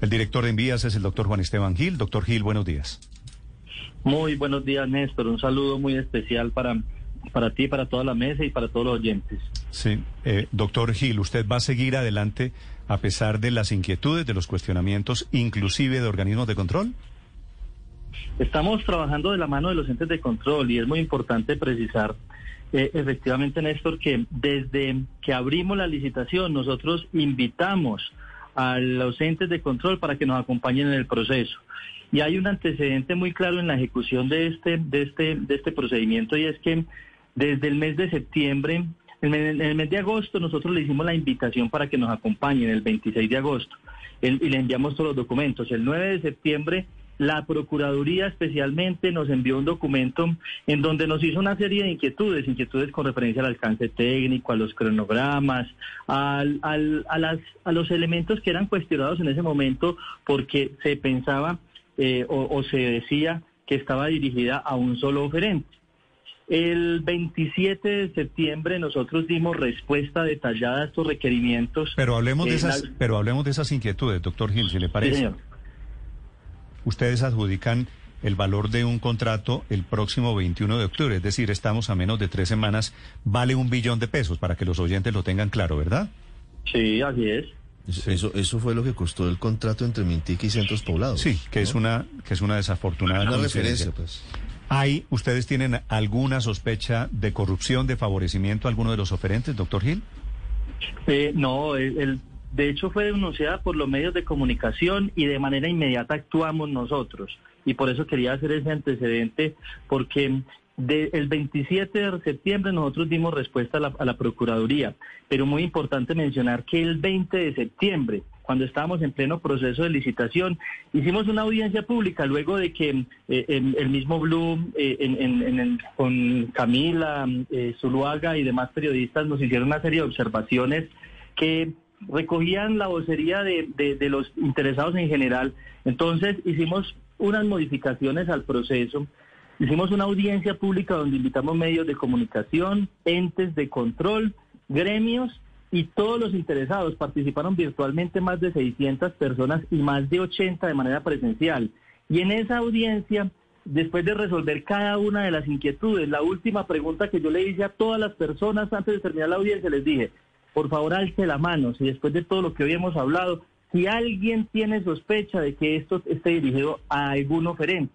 El director de envías es el doctor Juan Esteban Gil. Doctor Gil, buenos días. Muy buenos días, Néstor. Un saludo muy especial para, para ti, para toda la mesa y para todos los oyentes. Sí, eh, doctor Gil, usted va a seguir adelante a pesar de las inquietudes, de los cuestionamientos, inclusive de organismos de control. Estamos trabajando de la mano de los entes de control y es muy importante precisar, eh, efectivamente, Néstor, que desde que abrimos la licitación nosotros invitamos a los entes de control para que nos acompañen en el proceso. Y hay un antecedente muy claro en la ejecución de este, de este, de este procedimiento y es que desde el mes de septiembre, en el, mes de agosto, nosotros le hicimos la invitación para que nos acompañen el 26 de agosto y le enviamos todos los documentos. El 9 de septiembre la Procuraduría especialmente nos envió un documento en donde nos hizo una serie de inquietudes, inquietudes con referencia al alcance técnico, a los cronogramas, al, al, a, las, a los elementos que eran cuestionados en ese momento porque se pensaba eh, o, o se decía que estaba dirigida a un solo oferente. El 27 de septiembre nosotros dimos respuesta detallada a estos requerimientos. Pero hablemos de esas, la- pero hablemos de esas inquietudes, doctor Gil, si le Sí, parece. señor. Ustedes adjudican el valor de un contrato el próximo 21 de octubre, es decir, estamos a menos de tres semanas, vale un billón de pesos, para que los oyentes lo tengan claro, ¿verdad? Sí, así es. Eso, eso, eso fue lo que costó el contrato entre Mintic y Centros Poblados. Sí, que es una que es una desafortunada Una referencia, pues. ¿Hay, ustedes tienen alguna sospecha de corrupción, de favorecimiento a alguno de los oferentes, doctor Gil? Eh, no, el, el- de hecho fue denunciada por los medios de comunicación y de manera inmediata actuamos nosotros. Y por eso quería hacer ese antecedente, porque de- el 27 de septiembre nosotros dimos respuesta a la, Procuraduría. Pero muy importante mencionar que el 20 de septiembre, cuando estábamos en pleno proceso de licitación, hicimos una audiencia pública luego de que eh, el, el mismo Blue, eh, en- en- en con Camila, eh, Zuluaga y demás periodistas nos hicieron una serie de observaciones que recogían la vocería de, los interesados en general. Entonces hicimos unas modificaciones al proceso, hicimos una audiencia pública donde invitamos medios de comunicación, entes de control, gremios y todos los interesados. Participaron virtualmente más de 600 personas y más de 80 de manera presencial. Y en esa audiencia, después de resolver cada una de las inquietudes, la última pregunta que yo le hice a todas las personas antes de terminar la audiencia, les dije, por favor alce la mano, si después de todo lo que hoy hemos hablado, si alguien tiene sospecha de que esto esté dirigido a algún oferente.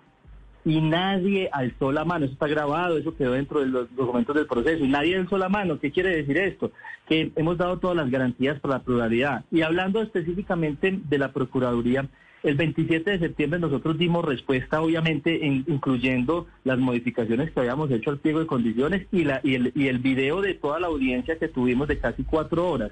Y nadie alzó la mano, eso está grabado, eso quedó dentro de los documentos del proceso, y nadie alzó la mano. ¿Qué quiere decir esto? Que hemos dado todas las garantías para la pluralidad. Y hablando específicamente de la Procuraduría, el 27 de septiembre nosotros dimos respuesta, obviamente, en- incluyendo las modificaciones que habíamos hecho al pliego de condiciones y, la, y, el, y el video de toda la audiencia que tuvimos de casi cuatro horas.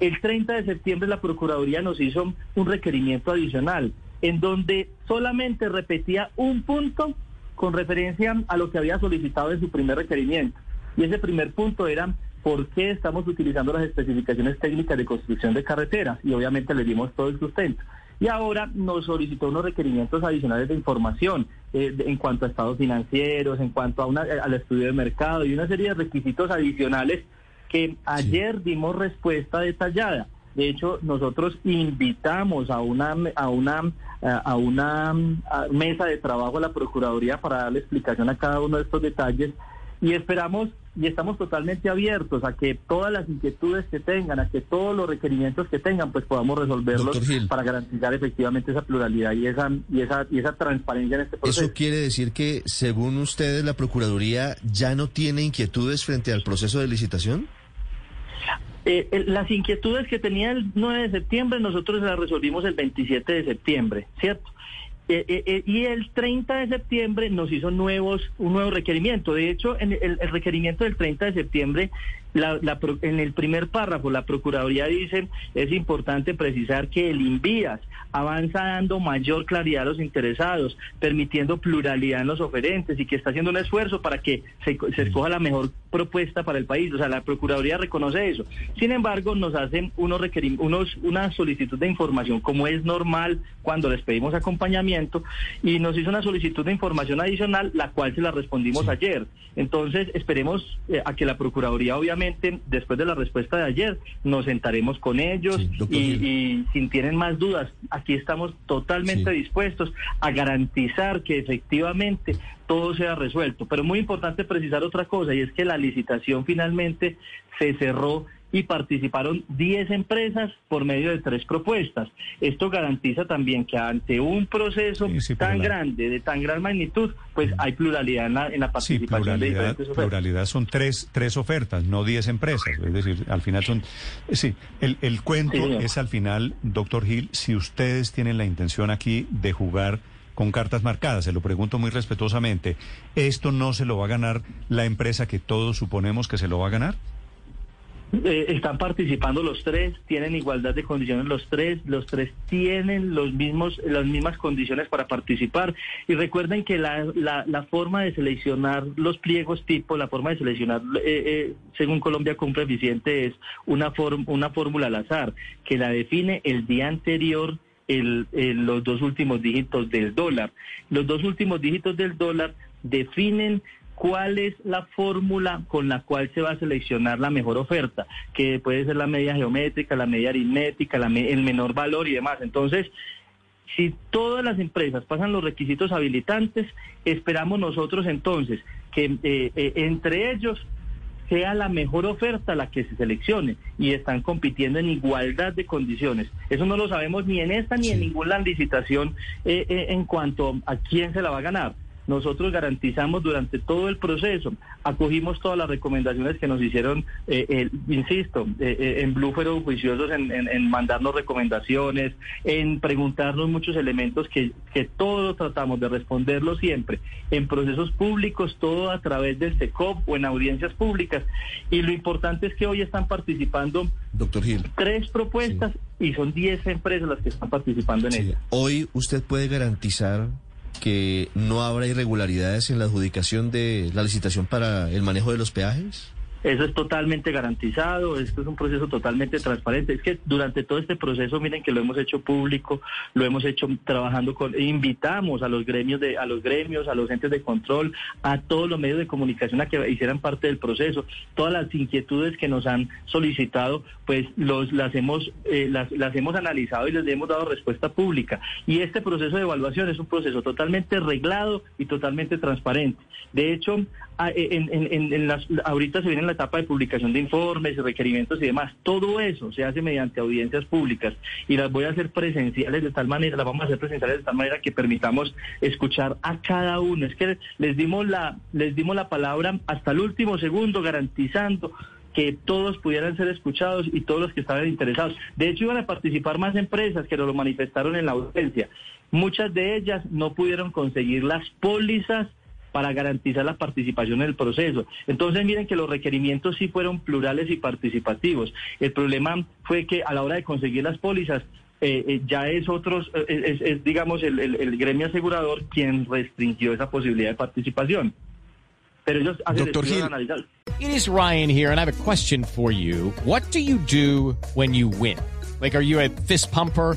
El 30 de septiembre la Procuraduría nos hizo un requerimiento adicional en donde solamente repetía un punto con referencia a lo que había solicitado en su primer requerimiento. Y ese primer punto era por qué estamos utilizando las especificaciones técnicas de construcción de carreteras y obviamente le dimos todo el sustento. Y ahora nos solicitó unos requerimientos adicionales de información eh, de- en cuanto a estados financieros, en cuanto a una, al estudio de mercado y una serie de requisitos adicionales que ayer dimos respuesta detallada. De hecho, nosotros invitamos a una a una a una mesa de trabajo a la Procuraduría para darle explicación a cada uno de estos detalles y esperamos y estamos totalmente abiertos a que todas las inquietudes que tengan, a que todos los requerimientos que tengan, pues podamos resolverlos para garantizar efectivamente esa pluralidad y esa y esa y esa transparencia en este proceso. ¿Eso quiere decir que, según ustedes, la Procuraduría ya no tiene inquietudes frente al proceso de licitación? Eh, el- las inquietudes que tenía el 9 de septiembre, nosotros las resolvimos el 27 de septiembre, ¿cierto? Eh, eh, eh, y el 30 de septiembre nos hizo nuevos un nuevo requerimiento. De hecho, en el, requerimiento del 30 de septiembre, la, la en el primer párrafo, la Procuraduría dice, es importante precisar que el INVIAS avanza dando mayor claridad a los interesados, permitiendo pluralidad en los oferentes y que está haciendo un esfuerzo para que se, escoja la mejor propuesta para el país. O sea, la Procuraduría reconoce eso. Sin embargo, nos hacen unos unos, una solicitud de información, como es normal cuando les pedimos acompañamiento, y nos hizo una solicitud de información adicional, la cual se la respondimos ayer. Entonces, esperemos eh, a que la Procuraduría, obviamente, después de la respuesta de ayer, nos sentaremos con ellos Sí, y, y si tienen más dudas, aquí estamos totalmente Sí. dispuestos a garantizar que efectivamente todo sea resuelto. Pero muy importante precisar otra cosa, y es que la licitación finalmente se cerró y participaron 10 empresas por medio de tres propuestas. Esto garantiza también que ante un proceso Sí, sí, pero tan la- grande, de tan gran magnitud, pues hay pluralidad en la, en la participación de pluralidad, diferentes ofertas. pluralidad son tres, tres ofertas, no diez empresas. Es decir, al final son... Sí, el, el cuento es al final, doctor Gil, si ustedes tienen la intención aquí de jugar con cartas marcadas, se lo pregunto muy respetuosamente, ¿esto no se lo va a ganar la empresa que todos suponemos que se lo va a ganar? Eh, están participando los tres, tienen igualdad de condiciones los tres, los tres tienen los mismos, las mismas condiciones para participar. Y recuerden que la, la, forma de seleccionar los pliegos tipo, la forma de seleccionar, eh, eh, según Colombia Cumple Eficiente, es una, form- una fórmula al azar, que la define el día anterior el, el- los dos últimos dígitos del dólar. Los dos últimos dígitos del dólar definen cuál es la fórmula con la cual se va a seleccionar la mejor oferta, que puede ser la media geométrica, la media aritmética, la me- el menor valor y demás. Entonces, si todas las empresas pasan los requisitos habilitantes, esperamos nosotros entonces que eh, eh, entre ellos sea la mejor oferta la que se seleccione y están compitiendo en igualdad de condiciones. Eso no lo sabemos ni en esta ni en ninguna licitación eh, eh, en cuanto a quién se la va a ganar. Nosotros garantizamos durante todo el proceso, acogimos todas las recomendaciones que nos hicieron, eh, eh, insisto, eh, en Blue fueron juiciosos en, en- en mandarnos recomendaciones, en preguntarnos muchos elementos que, que todos tratamos de responderlo siempre, en procesos públicos, todo a través del SECOP o en audiencias públicas. Y lo importante es que hoy están participando Doctor Gil. tres propuestas y son 10 empresas las que están participando en Sí. ellas. Hoy usted puede garantizar que no habrá irregularidades en la adjudicación de la licitación para el manejo de los peajes. Eso es totalmente garantizado, esto es un proceso totalmente transparente. Es que durante todo este proceso, miren que lo hemos hecho público, lo hemos hecho trabajando con, invitamos a los gremios de, a los gremios, a los entes de control, a todos los medios de comunicación a que hicieran parte del proceso. Todas las inquietudes que nos han solicitado, pues los, las hemos, eh, las, las hemos analizado y les hemos dado respuesta pública. Y este proceso de evaluación es un proceso totalmente reglado y totalmente transparente. De hecho, en, las, ahorita se viene etapa de publicación de informes, requerimientos y demás. Todo eso se hace mediante audiencias públicas y las voy a hacer presenciales de tal manera, las vamos a hacer presenciales de tal manera que permitamos escuchar a cada uno. Es que les dimos la, les dimos la palabra hasta el último segundo garantizando que todos pudieran ser escuchados y todos los que estaban interesados. De hecho, iban a participar más empresas que lo manifestaron en la audiencia. Muchas de ellas no pudieron conseguir las pólizas para garantizar la participación en el proceso. Entonces miren que los requerimientos sí fueron plurales y participativos. El problema fue que a la hora de conseguir las pólizas eh, eh, ya es otros, eh, es, es, digamos el, el- el gremio asegurador quien restringió esa posibilidad de participación. Pero ellos hacen Doctor Gil. analizados. It is Ryan here, and I have a question for you. What do you do when you win? Like, are you a fist pumper?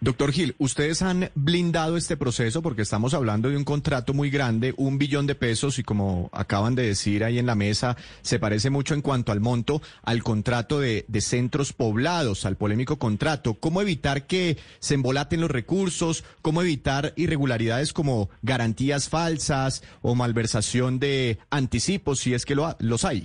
Doctor Gil, ustedes han blindado este proceso porque estamos hablando de un contrato muy grande, un billón de pesos, y como acaban de decir ahí en la mesa, se parece mucho en cuanto al monto al contrato de, de centros poblados, al polémico contrato. ¿Cómo evitar que se embolaten los recursos? ¿Cómo evitar irregularidades como garantías falsas o malversación de anticipos, si es que lo, los hay?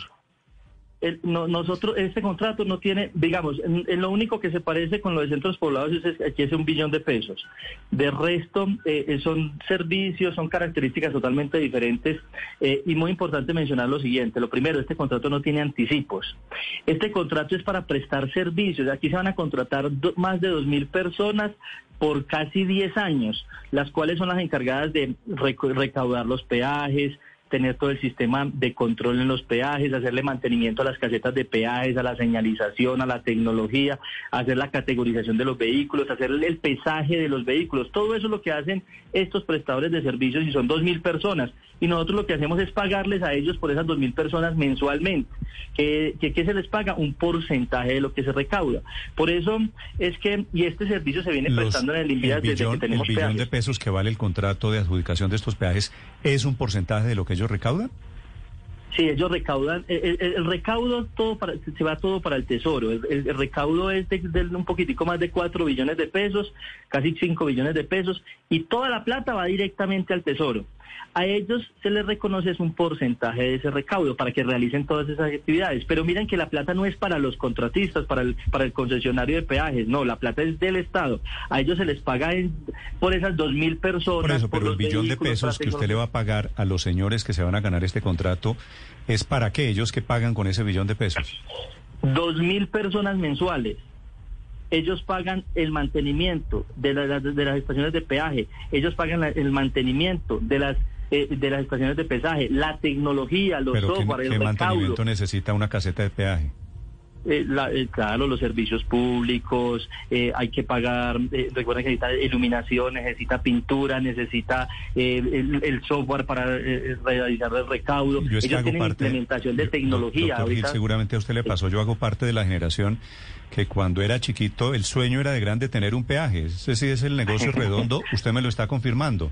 Nosotros, este contrato no tiene, digamos, en, en lo único que se parece con lo de centros poblados es, es que es un billón de pesos. De resto, eh, eh, son servicios, son características totalmente diferentes. eh, y muy importante mencionar lo siguiente. Lo primero, este contrato no tiene anticipos. Este contrato es para prestar servicios. Aquí se van a contratar más de dos mil personas por casi 10 años, las cuales son las encargadas de recaudar los peajes, tener todo el sistema de control en los peajes, hacerle mantenimiento a las casetas de peajes, a la señalización, a la tecnología, hacer la categorización de los vehículos, hacer el pesaje de los vehículos. Todo eso es lo que hacen estos prestadores de servicios y son dos mil personas. Y nosotros lo que hacemos es pagarles a ellos por esas dos mil personas mensualmente. que que qué se les paga? Un porcentaje de lo que se recauda. Por eso es que, y este servicio se viene Los- prestando en el Invías desde que tenemos el billón peajes. de pesos que vale el contrato de adjudicación de estos peajes es un porcentaje de lo que ellos recaudan. Sí, ellos recaudan, el, el- el recaudo todo para, se va todo para el tesoro. El recaudo es de, de un poquitico más de 4 billones de pesos, casi 5 billones de pesos, y toda la plata va directamente al tesoro. A ellos se les reconoce es un porcentaje de ese recaudo para que realicen todas esas actividades. Pero miren que la plata no es para los contratistas, para el, para el concesionario de peajes, no, la plata es del Estado. A ellos se les paga en- por esas dos mil personas. Por eso, pero el los billón de pesos que usted le va a pagar a los señores que se van a ganar este contrato es para qué ellos que pagan con ese billón de pesos. dos mil personas mensuales. Ellos pagan el mantenimiento de, la- de las estaciones de peaje, ellos pagan la- el mantenimiento de las eh, de las estaciones de pesaje, la tecnología, los Pero ¿qué, software, qué el recaudo, mantenimiento necesita una caseta de peaje? Eh, la- eh, claro, los servicios públicos, eh, hay que pagar, eh, recuerden que necesita iluminación, necesita pintura, necesita eh, el, el software para eh, realizar el recaudo. Yo Ellos tienen parte implementación de yo- tecnología. Doctor Gil, seguramente a usted le pasó. Yo hago parte de la generación que cuando era chiquito el sueño era de grande tener un peaje. Ese sí es el negocio redondo. Usted me lo está confirmando.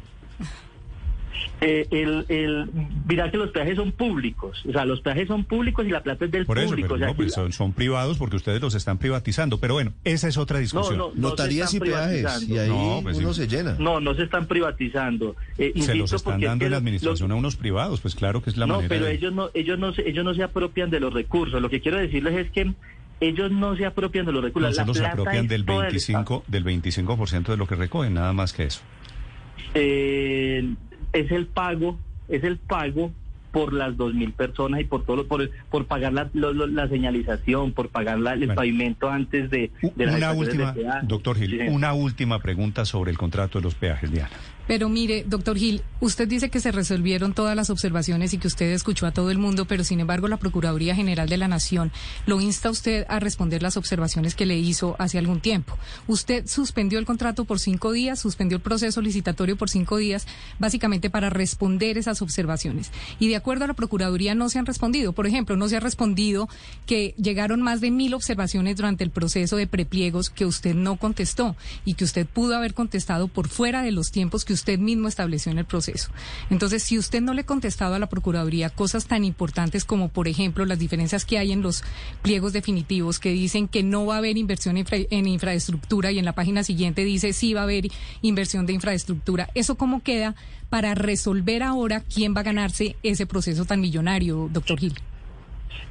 Eh, el, el, mira que los peajes son públicos, o sea, los peajes son públicos y la plata es del Por eso, público. pero o sea, no, pues son, son privados porque ustedes los están privatizando. Pero bueno, esa es otra discusión. no, no Notarías y peajes, y ahí No, pues uno sí. se llena. No, no se están privatizando. Eh, Se los están es dando que en la administración lo- a unos privados, pues claro que es la no, manera pero de- ellos no, ellos no, se, ellos no se apropian de los recursos. Lo que quiero decirles es que ellos no se apropian de los no recursos. La solo se apropian del 25, del 25% de lo que recogen, nada más que eso. eh, es el pago, es el pago por las dos mil personas y por todo lo- por, por pagar la, lo- lo- la señalización, por pagar la- el Bueno. pavimento antes de, de Una última, doctor Gil, Sí, una última pregunta sobre el contrato de los peajes, Diana. Pero mire, doctor Gil, usted dice que se resolvieron todas las observaciones y que usted escuchó a todo el mundo, pero sin embargo la Procuraduría General de la Nación lo insta a usted a responder las observaciones que le hizo hace algún tiempo. Usted suspendió el contrato por cinco días, suspendió el proceso licitatorio por cinco días, básicamente para responder esas observaciones. Y de acuerdo a la Procuraduría no se han respondido. Por ejemplo, no se ha respondido que llegaron más de mil observaciones durante el proceso de prepliegos que usted no contestó y que usted pudo haber contestado por fuera de los tiempos que usted mismo estableció en el proceso. Entonces, si usted no le ha contestado a la Procuraduría cosas tan importantes como, por ejemplo, las diferencias que hay en los pliegos definitivos que dicen que no va a haber inversión en infraestructura y en la página siguiente dice sí va a haber inversión de infraestructura, ¿eso cómo queda para resolver ahora quién va a ganarse ese proceso tan millonario, doctor Gil?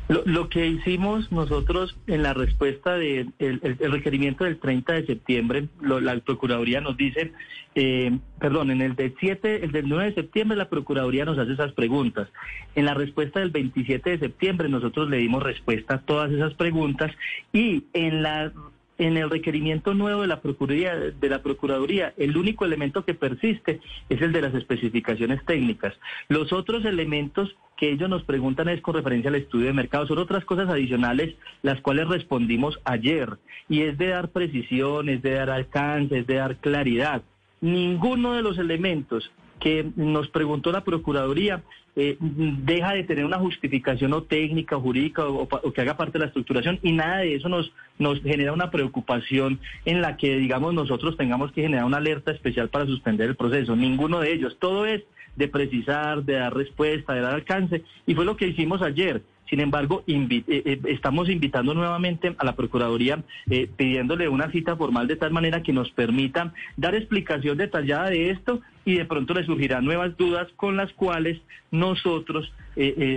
Lo, lo que hicimos nosotros en la respuesta del de el, requerimiento del 30 de septiembre, lo- la Procuraduría nos dice, eh, perdón, en el del 7, el del 9 de septiembre la Procuraduría nos hace esas preguntas. En la respuesta del 27 de septiembre nosotros le dimos respuesta a todas esas preguntas y en la en el requerimiento nuevo de la Procuraduría, de la Procuraduría, el único elemento que persiste es el de las especificaciones técnicas. Los otros elementos que ellos nos preguntan es con referencia al estudio de mercado. Son otras cosas adicionales las cuales respondimos ayer. Y es de dar precisión, es de dar alcance, es de dar claridad. Ninguno de los elementos que nos preguntó la Procuraduría eh, deja de tener una justificación o técnica o jurídica o, o, que haga parte de la estructuración y nada de eso nos, nos genera una preocupación en la que, digamos, nosotros tengamos que generar una alerta especial para suspender el proceso. Ninguno de ellos. Todo es de precisar, de dar respuesta, de dar alcance y fue lo que hicimos ayer. Sin embargo, eh, eh, estamos invitando nuevamente a la Procuraduría eh, pidiéndole una cita formal de tal manera que nos permita dar explicación detallada de esto y de pronto le surgirán nuevas dudas con las cuales nosotros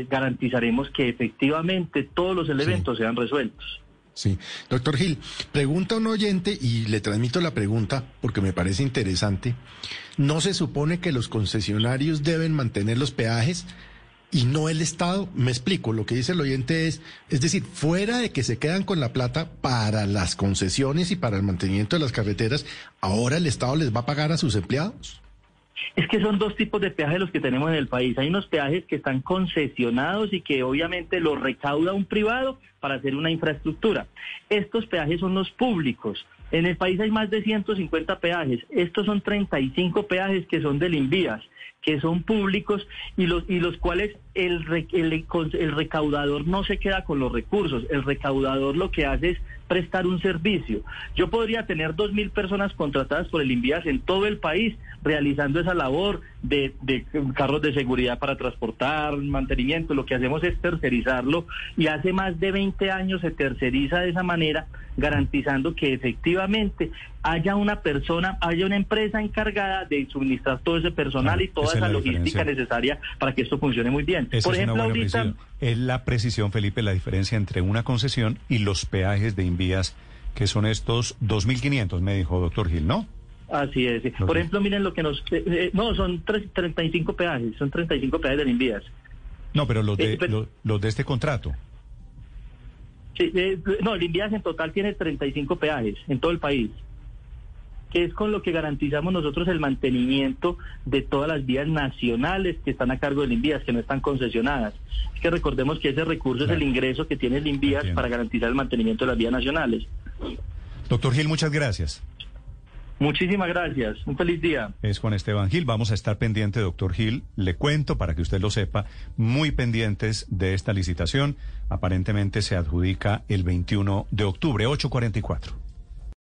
garantizaremos que efectivamente todos los elementos sean resueltos. Sí, doctor Gil, pregunta un oyente y le transmito la pregunta porque me parece interesante. ¿No se supone que los concesionarios deben mantener los peajes? Y no el Estado. Me explico, lo que dice el oyente es, es decir, fuera de que se quedan con la plata para las concesiones y para el mantenimiento de las carreteras, ahora el Estado les va a pagar a sus empleados. Es que son dos tipos de peajes los que tenemos en el país. Hay unos peajes que están concesionados y que obviamente los recauda un privado para hacer una infraestructura. Estos peajes son los públicos. En el país hay más de 150 peajes. Estos son 35 peajes que son del Invías que son públicos y los, y los cuales el, el, el, recaudador no se queda con los recursos, el recaudador lo que hace es prestar un servicio. Yo podría tener dos mil personas contratadas por el Invías en todo el país realizando esa labor de, de, carros de seguridad para transportar, mantenimiento. Lo que hacemos es tercerizarlo y hace más de 20 años se terceriza de esa manera, garantizando que efectivamente haya una persona, haya una empresa encargada de suministrar todo ese personal y toda esa, logística necesaria para que esto funcione muy bien. Por ejemplo, ahorita... Es la precisión, Felipe, la diferencia entre una concesión y los peajes de envías, que son estos 2.500, me dijo doctor Gil, ¿no? Así es. Por ejemplo, miren lo que nos... Eh, eh, no, son 35 peajes, son 35 peajes de envías. No, pero los de, eh, los, de este contrato. Sí, no, el envías en total tiene 35 peajes en todo el país que es con lo que garantizamos nosotros el mantenimiento de todas las vías nacionales que están a cargo del Invías, que no están concesionadas. Es que recordemos que ese recurso es el ingreso que tiene el Invías para garantizar el mantenimiento de las vías nacionales. Doctor Gil, muchas gracias. Muchísimas gracias. Un feliz día. Es Juan Esteban Gil. Vamos a estar pendiente, doctor Gil. Le cuento para que usted lo sepa, muy pendientes de esta licitación. Aparentemente se adjudica el 21 de octubre, 844.